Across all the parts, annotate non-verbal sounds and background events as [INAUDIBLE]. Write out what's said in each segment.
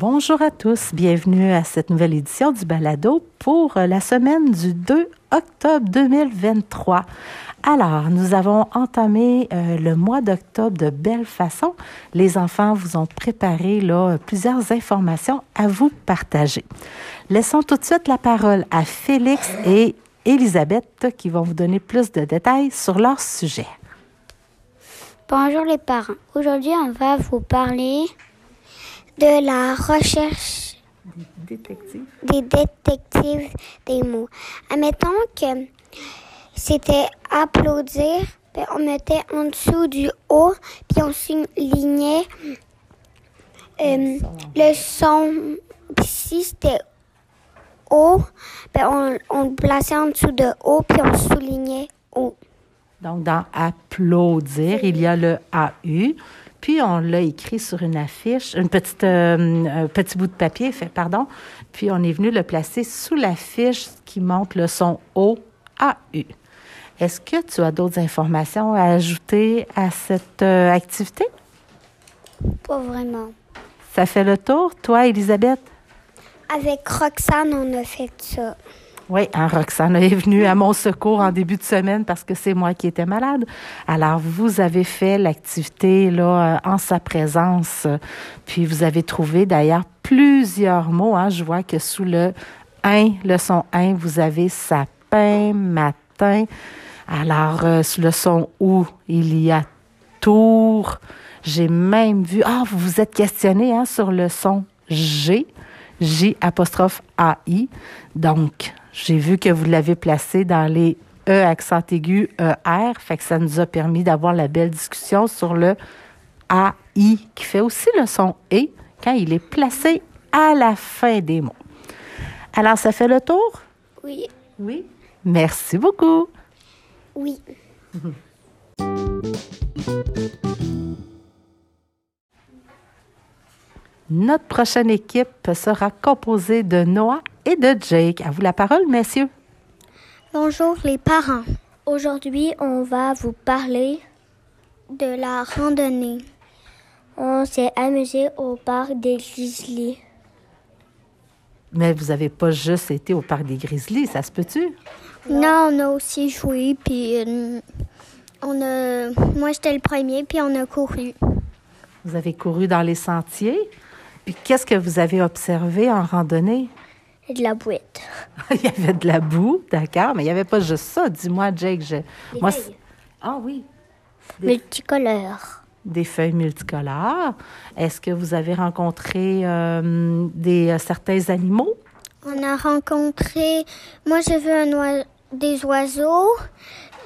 Bonjour à tous, bienvenue à cette nouvelle édition du Balado pour la semaine du 2 octobre 2023. Alors, nous avons entamé euh, le mois d'octobre de belle façon. Les enfants vous ont préparé plusieurs informations à vous partager. Laissons tout de suite la parole à Félix et Elisabeth qui vont vous donner plus de détails sur leur sujet. Bonjour les parents. Aujourd'hui, on va vous parler de la recherche Des détectives. des détectives des mots. Admettons que c'était applaudir, puis on mettait en dessous du O, puis on soulignait euh, le son. Si c'était O, puis on, on le plaçait en dessous de O, puis on soulignait O. Donc, dans applaudir, il y a le AU. Puis, on l'a écrit sur une affiche, une petite, euh, un petit bout de papier, fait, pardon. Puis, on est venu le placer sous l'affiche qui montre le son OAU. Est-ce que tu as d'autres informations à ajouter à cette euh, activité? Pas vraiment. Ça fait le tour, toi, Elisabeth? Avec Roxane, on a fait ça. Oui, hein, Roxane est venue à mon secours en début de semaine parce que c'est moi qui étais malade. Alors, vous avez fait l'activité là euh, en sa présence, puis vous avez trouvé d'ailleurs plusieurs mots. Hein. Je vois que sous le 1, le son 1, vous avez sapin, matin. Alors, euh, sous le son ou, il y a tour. J'ai même vu, ah, vous vous êtes questionné hein, sur le son G. J apostrophe AI. Donc, j'ai vu que vous l'avez placé dans les E accent aigu ER, fait que ça nous a permis d'avoir la belle discussion sur le AI qui fait aussi le son E quand il est placé à la fin des mots. Alors, ça fait le tour? Oui. Oui. Merci beaucoup. Oui. [LAUGHS] Notre prochaine équipe sera composée de Noah et de Jake. À vous la parole, messieurs. Bonjour les parents. Aujourd'hui, on va vous parler de la randonnée. On s'est amusé au parc des Grizzlies. Mais vous n'avez pas juste été au parc des Grizzlies, ça se peut-tu? Non, on a aussi joué, puis euh, on a... Moi, j'étais le premier, puis on a couru. Vous avez couru dans les sentiers? Puis qu'est-ce que vous avez observé en randonnée? De la bouette. [LAUGHS] il y avait de la boue, d'accord, mais il n'y avait pas juste ça. Dis-moi, Jake. Je... Des Moi, feuilles. ah oui, Multicolores. des feuilles multicolores. Est-ce que vous avez rencontré euh, des, euh, certains animaux? On a rencontré... Moi, j'ai vu un oi- des oiseaux.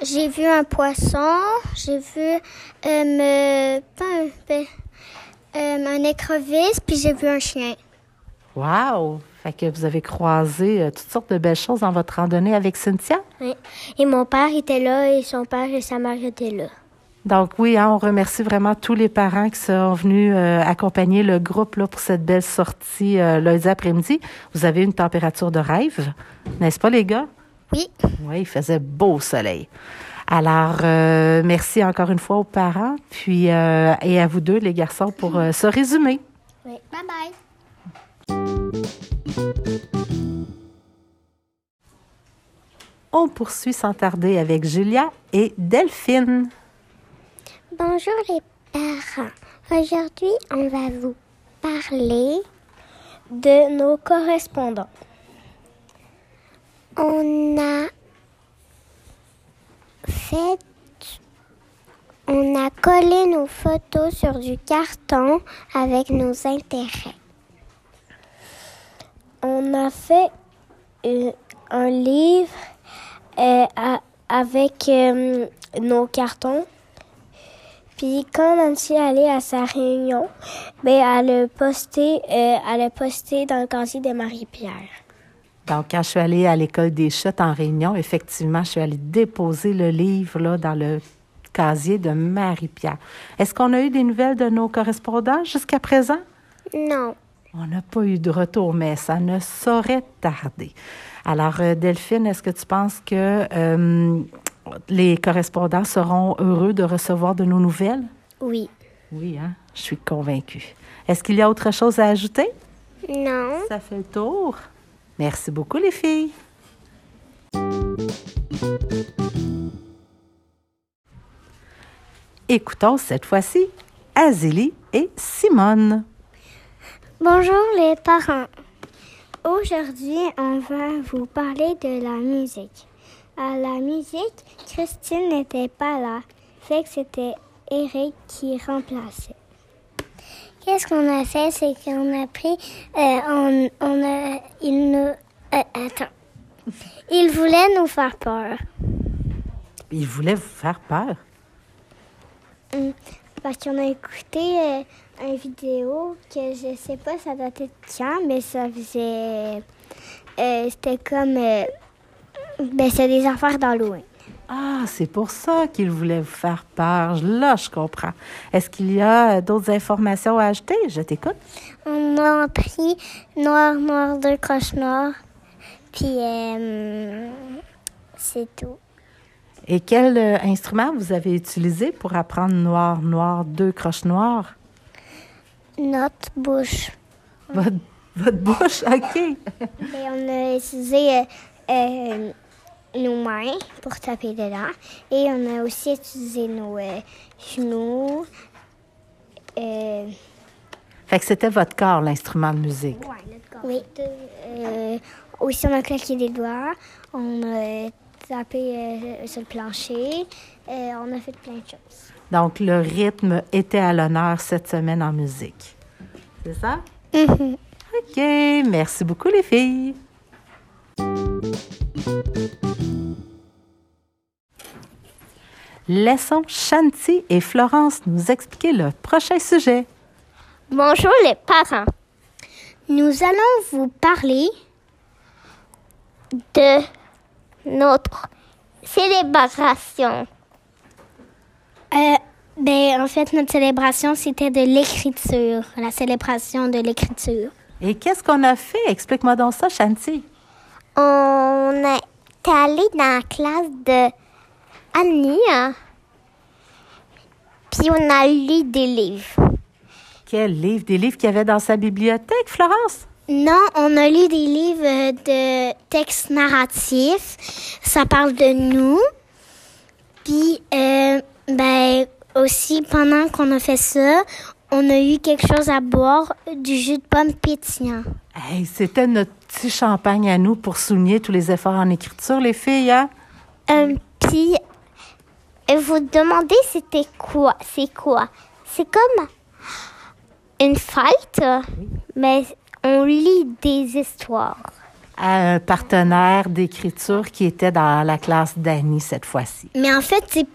J'ai vu un poisson. J'ai vu euh, me- pas un, un écrevisse, puis j'ai vu un chien. Wow! Fait que vous avez croisé euh, toutes sortes de belles choses dans votre randonnée avec Cynthia? Oui. Et mon père était là, et son père et sa mère étaient là. Donc oui, hein, on remercie vraiment tous les parents qui sont venus euh, accompagner le groupe là, pour cette belle sortie euh, lundi après-midi. Vous avez une température de rêve, n'est-ce pas les gars? Oui. Oui, il faisait beau soleil. Alors, euh, merci encore une fois aux parents, puis euh, et à vous deux, les garçons, pour euh, ce résumé. Oui. Bye bye. On poursuit sans tarder avec Julia et Delphine. Bonjour les parents. Aujourd'hui, on va vous parler de nos correspondants. On a on a collé nos photos sur du carton avec nos intérêts. On a fait euh, un livre euh, avec euh, nos cartons. Puis quand Nancy allait à sa réunion, ben elle a posté dans le casier de Marie-Pierre. Donc, quand je suis allée à l'école des chutes en réunion, effectivement, je suis allée déposer le livre là, dans le casier de Marie-Pierre. Est-ce qu'on a eu des nouvelles de nos correspondants jusqu'à présent? Non. On n'a pas eu de retour, mais ça ne saurait tarder. Alors, euh, Delphine, est-ce que tu penses que euh, les correspondants seront heureux de recevoir de nos nouvelles? Oui. Oui, hein? Je suis convaincue. Est-ce qu'il y a autre chose à ajouter? Non. Ça fait le tour. Merci beaucoup, les filles. Écoutons cette fois-ci Azélie et Simone. Bonjour les parents. Aujourd'hui, on va vous parler de la musique. À la musique, Christine n'était pas là, fait que c'était Eric qui remplaçait. Qu'est-ce qu'on a fait, c'est qu'on a pris, euh, on, on a, il nous, euh, attends, il voulait nous faire peur. Il voulait vous faire peur? Hum, Parce qu'on a écouté euh, une vidéo que je sais pas ça datait de quand, mais ça faisait. euh, C'était comme. euh, ben, c'est des affaires d'Halloween. Ah, c'est pour ça qu'il voulait vous faire peur. Là, je comprends. Est-ce qu'il y a d'autres informations à ajouter? Je t'écoute. On a pris noir, noir, deux croches noires. Puis, euh, c'est tout. Et quel euh, instrument vous avez utilisé pour apprendre noir, noir, deux croches noires? Notre bouche. Votre, votre bouche, [LAUGHS] OK. Et on a utilisé euh, nos mains pour taper dedans. Et on a aussi utilisé nos euh, genoux. Euh, Fait que c'était votre corps, l'instrument de musique. oui. Euh, aussi, on a claqué des doigts. On a tapé sur le plancher. On a fait plein de choses. Donc, le rythme était à l'honneur cette semaine en musique. C'est ça? OK. Merci beaucoup, les filles. Laissons Shanti et Florence nous expliquer le prochain sujet. Bonjour les parents. Nous allons vous parler de notre célébration. Euh, ben, en fait, notre célébration, c'était de l'écriture, la célébration de l'écriture. Et qu'est-ce qu'on a fait? Explique-moi donc ça, Shanti. On est allé dans la classe de Annie, puis on a lu des livres. Quel livre? Des livres qu'il y avait dans sa bibliothèque, Florence? Non, on a lu des livres de textes narratifs. Ça parle de nous. Puis, euh, ben, aussi, pendant qu'on a fait ça, on a eu quelque chose à boire, du jus de pomme pétillant. Hey, c'était notre petit champagne à nous pour souligner tous les efforts en écriture, les filles, hein? Euh, puis, euh, vous demandez c'était quoi? C'est quoi? C'est comme une fête, mais on lit des histoires. À un partenaire d'écriture qui était dans la classe d'Annie cette fois-ci. Mais en fait, c'est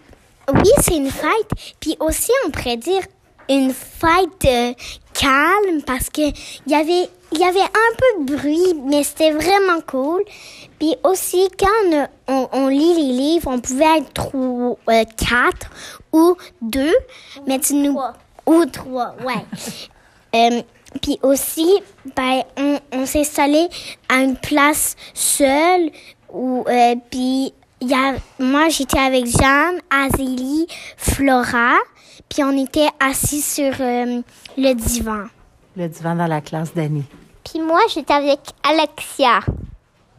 oui, c'est une fête. Puis aussi, on pourrait dire une fête euh, calme parce que il y avait il y avait un peu de bruit, mais c'était vraiment cool. Puis aussi, quand on, on, on lit les livres, on pouvait être trois, euh, quatre ou deux, mais tu nous ou trois, ouais. [LAUGHS] Euh, puis aussi, ben, on, on s'est installé à une place seule où, euh, puis il y a, moi j'étais avec Jeanne, Azélie, Flora, puis on était assis sur euh, le divan. Le divan dans la classe d'Annie. Puis moi j'étais avec Alexia.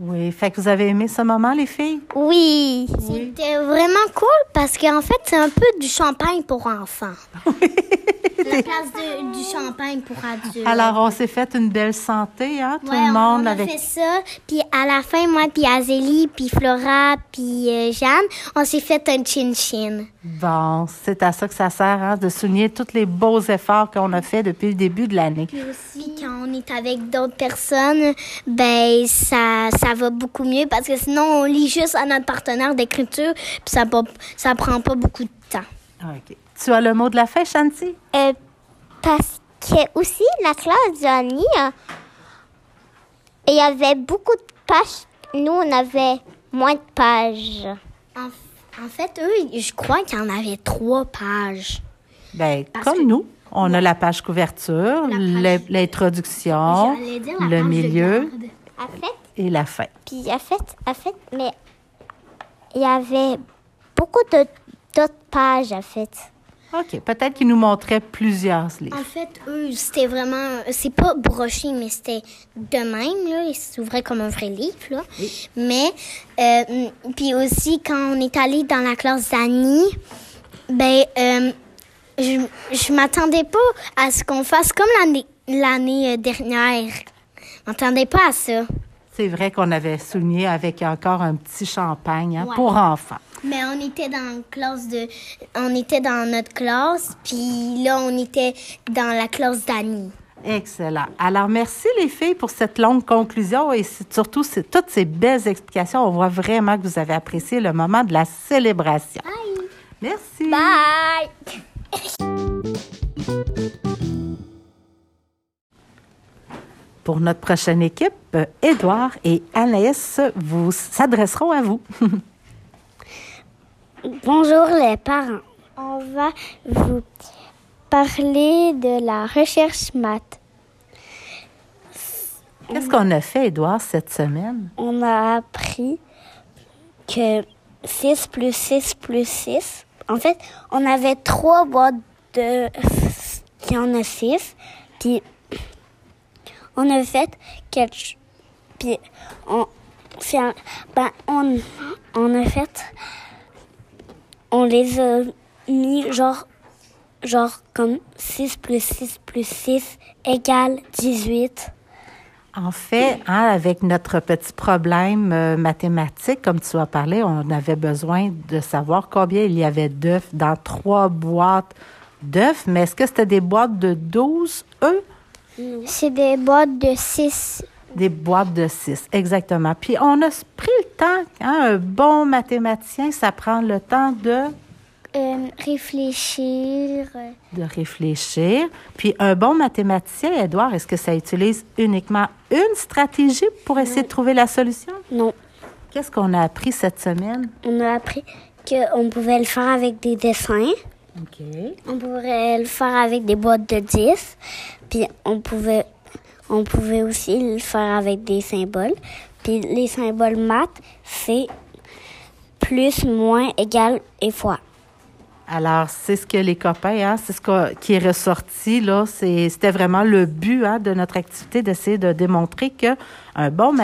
Oui, fait que vous avez aimé ce moment, les filles? Oui. C'était vraiment cool parce qu'en fait c'est un peu du champagne pour enfants. [LAUGHS] La place de, du champagne pour adultes. Alors, on s'est fait une belle santé, hein? Tout Ouais, le monde on a avec. fait ça, puis à la fin, moi, puis Azélie, puis Flora, puis euh, Jeanne, on s'est fait un chin-chin. Bon, c'est à ça que ça sert, hein, de souligner tous les beaux efforts qu'on a fait depuis le début de l'année. Puis aussi, quand on est avec d'autres personnes, ben ça, ça va beaucoup mieux parce que sinon, on lit juste à notre partenaire d'écriture, puis ça, ça prend pas beaucoup de temps. OK. Tu as le mot de la fin, Shanti? Euh, parce que aussi, la classe d'Annie, il y avait beaucoup de pages. Nous, on avait moins de pages. En, en fait, eux, je crois qu'il y en avait trois pages. Ben, Parce comme que- nous, on a la page couverture, l'introduction, le milieu garde. En fait, et la fin. puis en fait, en fait, mais il y avait beaucoup d'autres pages, en fait. OK. Peut-être qu'ils nous montraient plusieurs livres. En fait, eux, c'était vraiment. C'est pas broché, mais c'était de même, là. Ils s'ouvraient comme un vrai livre, là. Mais, euh, puis aussi, quand on est allé dans la classe d'Annie, ben, euh, je, je m'attendais pas à ce qu'on fasse comme l'année, l'année euh, dernière. Je m'attendais pas à ça. C'est vrai qu'on avait souligné avec encore un petit champagne hein, Ouais. pour enfants. Mais on était dans la classe de. On était dans notre classe, puis là, on était dans la classe d'Annie. Excellent. Alors, merci les filles pour cette longue conclusion et surtout toutes ces belles explications. On voit vraiment que vous avez apprécié le moment de la célébration. Merci. Bye! Pour notre prochaine équipe, Édouard et Anaïs vous s'adresseront à vous. [LAUGHS] Bonjour les parents. On va vous parler de la recherche maths. Qu'est-ce qu'on a fait, Édouard, cette semaine? On a appris que 6 plus 6 plus 6. En fait, on avait trois boîtes de qui en a 6. Puis on a fait quelque Puis on, un- ben, on, on a fait. On les a mis genre, genre comme 6 plus 6 plus 6 égale 18. En fait, hein, avec notre petit problème euh, mathématique, comme tu as parlé, on avait besoin de savoir combien il y avait d'œufs dans trois boîtes d'œufs. Mais est-ce que c'était des boîtes de 12 œufs? C'est des boîtes de 6. Des boîtes de 6, exactement. Puis on a pris le temps, hein, un bon mathématicien, ça prend le temps de, Euh, réfléchir. de réfléchir. Puis un bon mathématicien, Edouard, est-ce que ça utilise uniquement une stratégie pour essayer de trouver la solution? Non, Qu'est-ce qu'on a appris cette semaine? on a appris qu'on pouvait le faire avec des dessins. OK. On pourrait le faire avec des boîtes de 10. Puis on pouvait, on pouvait aussi le faire avec des symboles. Puis les symboles maths, c'est plus, moins, égal et fois. Alors, c'est ce que les copains, hein, c'est ce qui est ressorti, là. C'était vraiment le but hein, de notre activité d'essayer de démontrer que un bon,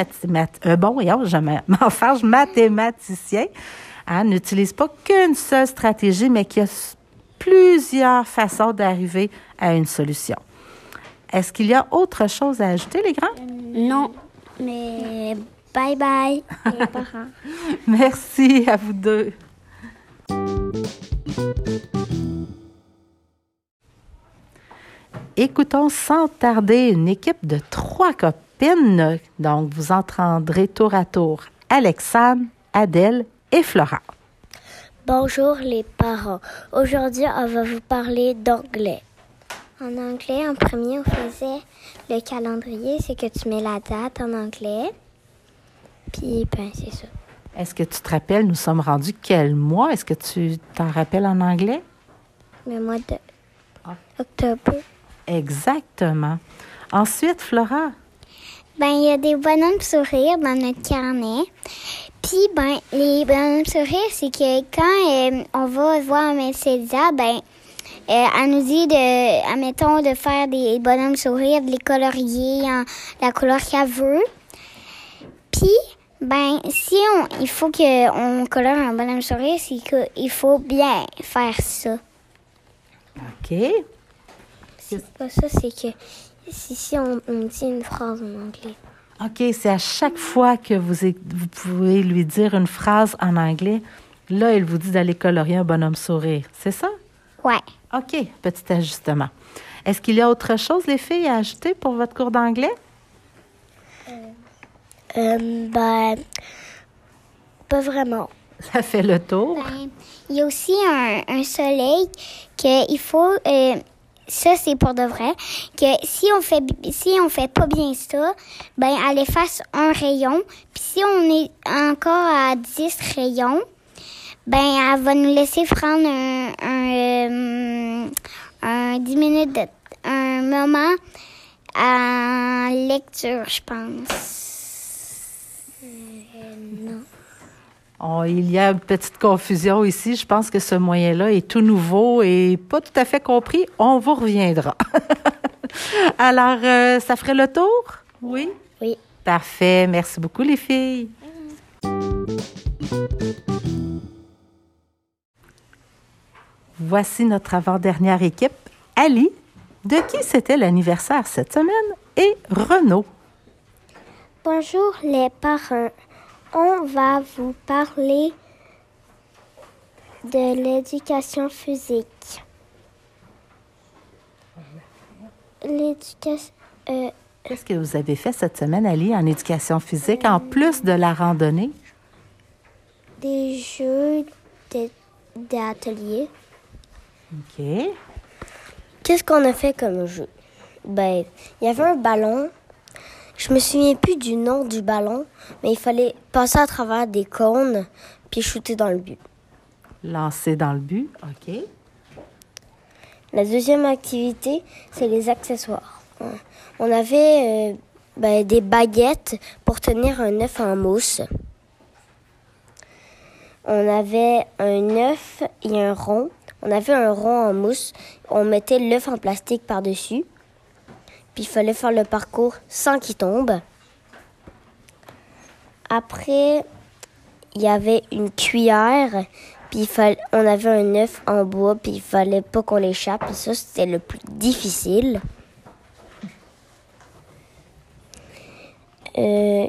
un bon voyons, je me- [LAUGHS] m'enfarge, mathématicien hein, n'utilise pas qu'une seule stratégie, mais qu'il y a plusieurs façons d'arriver à une solution. Est-ce qu'il y a autre chose à ajouter, les grands? Non, mais bye bye, les [LAUGHS] parents. Merci à vous deux. Écoutons sans tarder une équipe de trois copines. Donc, vous entendrez tour à tour Alexandre, Adèle et Flora. Bonjour les parents. Aujourd'hui, on va vous parler d'anglais. En anglais, en premier, on faisait le calendrier, c'est que tu mets la date en anglais. Puis, ben, c'est ça. Est-ce que tu te rappelles, nous sommes rendus quel mois? Est-ce que tu t'en rappelles en anglais? Le mois de Ah. octobre. Exactement. Ensuite, Flora? Ben, il y a des bonhommes sourires dans notre carnet. Puis, ben, les bonhommes sourires, c'est que quand euh, on va voir Mercedia, ben, euh, elle nous dit de, admettons, de faire des bonhommes sourires, de les colorier en la couleur qu'elle veut. Puis, ben, si on, il faut qu'on colore un bonhomme sourire, c'est qu'il faut bien faire ça. OK. C'est pas ça, c'est que si, si on, on dit une phrase en anglais. OK, c'est à chaque fois que vous, vous pouvez lui dire une phrase en anglais, là, il vous dit d'aller colorier un bonhomme sourire. C'est ça? Ouais. OK, petit ajustement. Est-ce qu'il y a autre chose, les filles, à ajouter pour votre cours d'anglais? Euh, ben, pas vraiment. Ça fait le tour. Ben, il y a aussi un, un soleil que il faut. euh, ça c'est pour de vrai. Que si on fait si on fait pas bien ça, ben elle efface un rayon. Puis si on est encore à 10 rayons, ben elle va nous laisser prendre un un, euh, un 10 minutes de un moment en lecture, je pense. Euh, non. Oh, il y a une petite confusion ici. Je pense que ce moyen-là est tout nouveau et pas tout à fait compris. On vous reviendra. [LAUGHS] Alors, euh, ça ferait le tour? Oui? Oui. Parfait. Merci beaucoup, les filles. Voici notre avant-dernière équipe. Ali, de qui c'était l'anniversaire cette semaine? Et Renaud. Bonjour les parents. On va vous parler de l'éducation physique. L'éducation. euh, Qu'est-ce que vous avez fait cette semaine, Ali, en éducation physique, en plus de la randonnée? des jeux d'atelier. OK. Qu'est-ce qu'on a fait comme jeu? Ben, il y avait un ballon. Je me souviens plus du nom du ballon, mais il fallait passer à travers des cônes puis shooter dans le but. Lancer dans le but. OK. La deuxième activité, c'est les accessoires. On avait euh, ben, des baguettes pour tenir un œuf en mousse. On avait un œuf et un rond. On avait un rond en mousse. On mettait l'œuf en plastique par-dessus. Puis il fallait faire le parcours sans qu'il tombe. Après, il y avait une cuillère. Puis il fallait, on avait un œuf en bois. Puis il fallait pas qu'on l'échappe. Ça, c'était le plus difficile. Euh,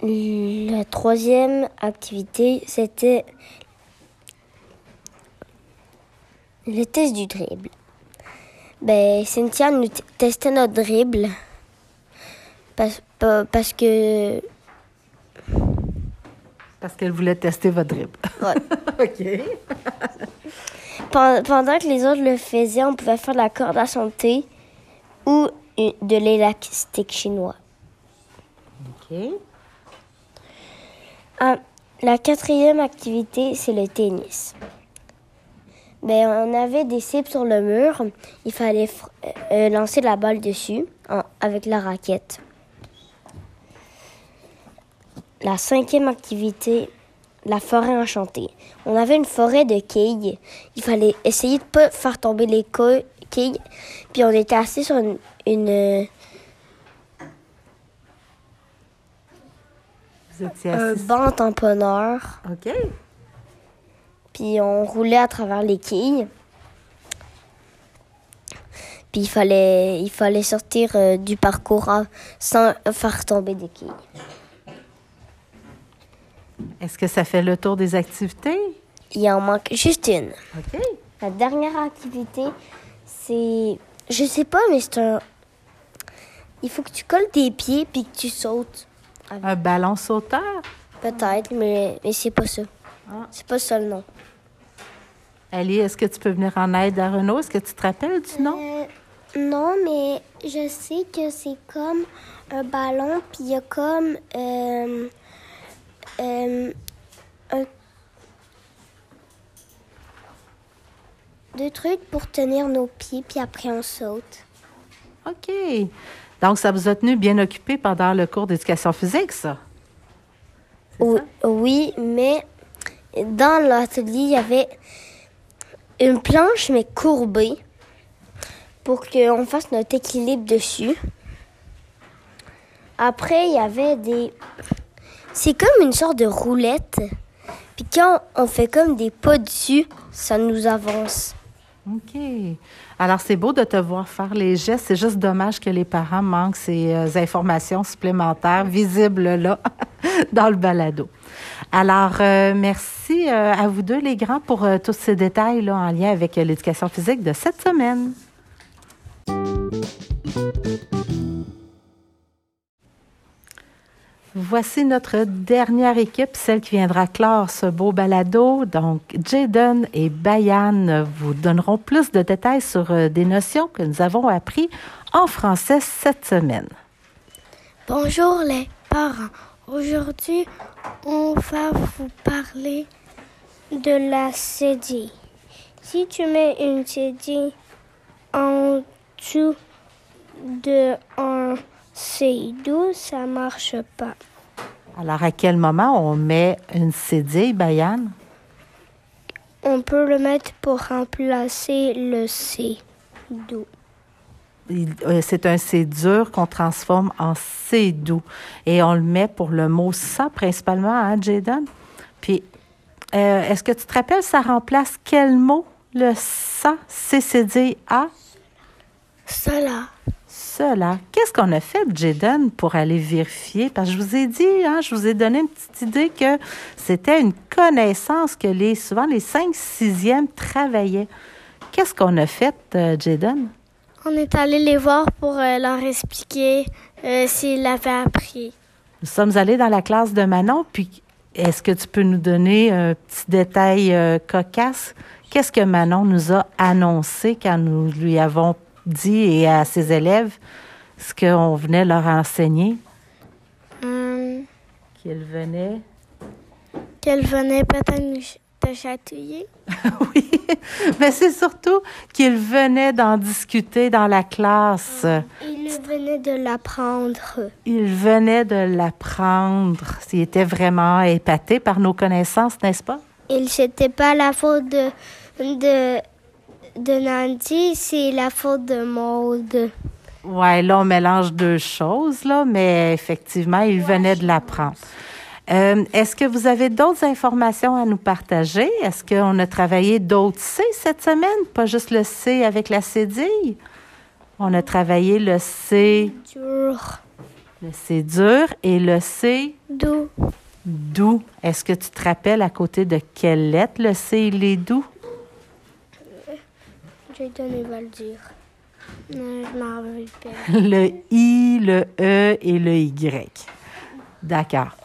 la troisième activité, c'était le test du dribble. Ben, Cynthia nous testait notre dribble parce, pa- parce que Parce qu'elle voulait tester votre dribble. Ouais. [LAUGHS] OK. pen- pendant que les autres le faisaient, on pouvait faire de la corde à santé ou de l'élastique chinois. OK. Ah, la quatrième activité, c'est le tennis. Ben, on avait des cibles sur le mur. Il fallait fr- euh, lancer la balle dessus en- avec la raquette. La cinquième activité, la forêt enchantée. On avait une forêt de quilles. Il fallait essayer de pas faire tomber les quilles. Puis on était assis sur une, une, euh, Vous étiez un banc tamponneur. OK. Puis on roulait à travers les quilles. Puis il fallait, il fallait sortir euh, du parcours sans faire tomber des quilles. Est-ce que ça fait le tour des activités? Il en manque juste une. OK. La dernière activité, c'est... Je sais pas, mais c'est un... Il faut que tu colles tes pieds puis que tu sautes. Un ballon sauteur? Peut-être, mais, mais c'est pas ça. Ah. C'est pas ça le nom. Ali, est-ce que tu peux venir en aide à Renaud? Est-ce que tu te rappelles du nom? Euh, non, mais je sais que c'est comme un ballon, puis il y a comme euh, euh, un- deux trucs pour tenir nos pieds, puis après on saute. OK. Donc, ça vous a tenu bien occupé pendant le cours d'éducation physique, ça? C'est Oui, ça? oui, mais dans l'atelier, il y avait une planche, mais courbée, pour qu'on fasse notre équilibre dessus. Après, il y avait des... C'est comme une sorte de roulette. Puis quand on fait comme des pas dessus, ça nous avance. OK. Alors, c'est beau de te voir faire les gestes. C'est juste dommage que les parents manquent ces euh, informations supplémentaires visibles là, [LAUGHS] dans le balado. Alors, euh, merci euh, à vous deux, les grands, pour tous ces détails là, en lien avec l'éducation physique de cette semaine. Voici notre dernière équipe, celle qui viendra clore ce beau balado. Donc, Jaden et Bayan vous donneront plus de détails sur euh, des notions que nous avons appris en français cette semaine. Bonjour les parents. Aujourd'hui, on va vous parler de la CD. Si tu mets une CD en dessous de un C12, ça marche pas. Alors, à quel moment on met une cédille, Bayane? On peut le mettre pour remplacer le C. Do. Il- euh, C'est un C dur qu'on transforme en C doux. Et on le met pour le mot ça, principalement, hein, Jaden? Puis, euh, est-ce que tu te rappelles, ça remplace quel mot, le ça, C-C-D-A? Cela. Qu'est-ce qu'on a fait, Jaden, pour aller vérifier? Parce que je vous ai dit, hein, je vous ai donné une petite idée que c'était une connaissance que les, souvent les 5 6e travaillaient. Qu'est-ce qu'on a fait, euh, Jaden? On est allé les voir pour euh, leur expliquer euh, s'ils l'avaient appris. Nous sommes allés dans la classe de Manon, puis est-ce que tu peux nous donner un petit détail cocasse? Qu'est-ce que Manon nous a annoncé quand nous lui avons dit et à ses élèves ce qu'on venait leur enseigner? Hum, Qu'il venait. Qu'elle venait peut-être nous ch- te chatouiller. [LAUGHS] oui, mais c'est surtout qu'il venait d'en discuter dans la classe. Il venait de l'apprendre. Il venait de l'apprendre. Il était vraiment épaté par nos connaissances, n'est-ce pas? Et c'était pas la faute de, de, de Nancy, c'est la faute de Maude. Ouais, là, on mélange deux choses, là, mais effectivement, il venait de l'apprendre. Euh, Est-ce que vous avez d'autres informations à nous partager? Est-ce qu'on a travaillé d'autres C cette semaine, pas juste le C avec la cédille? On a travaillé le C, Dur. le C dur et le C Doux. doux. Est-ce que tu te rappelles à côté de quelle lettre le C il est doux? J'ai donné va le dire. Non, je m'en rappelle pas. [LAUGHS] Le I, le E et le Y. D'accord.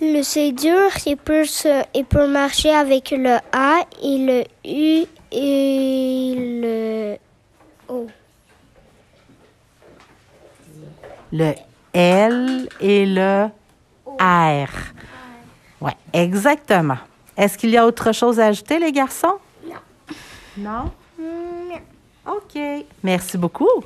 Le C dur, il peut, se, il peut marcher avec le A et le U et le O. le L et le R. Oui, exactement. Est-ce qu'il y a autre chose à ajouter, les garçons? Non? Non? OK. Merci beaucoup.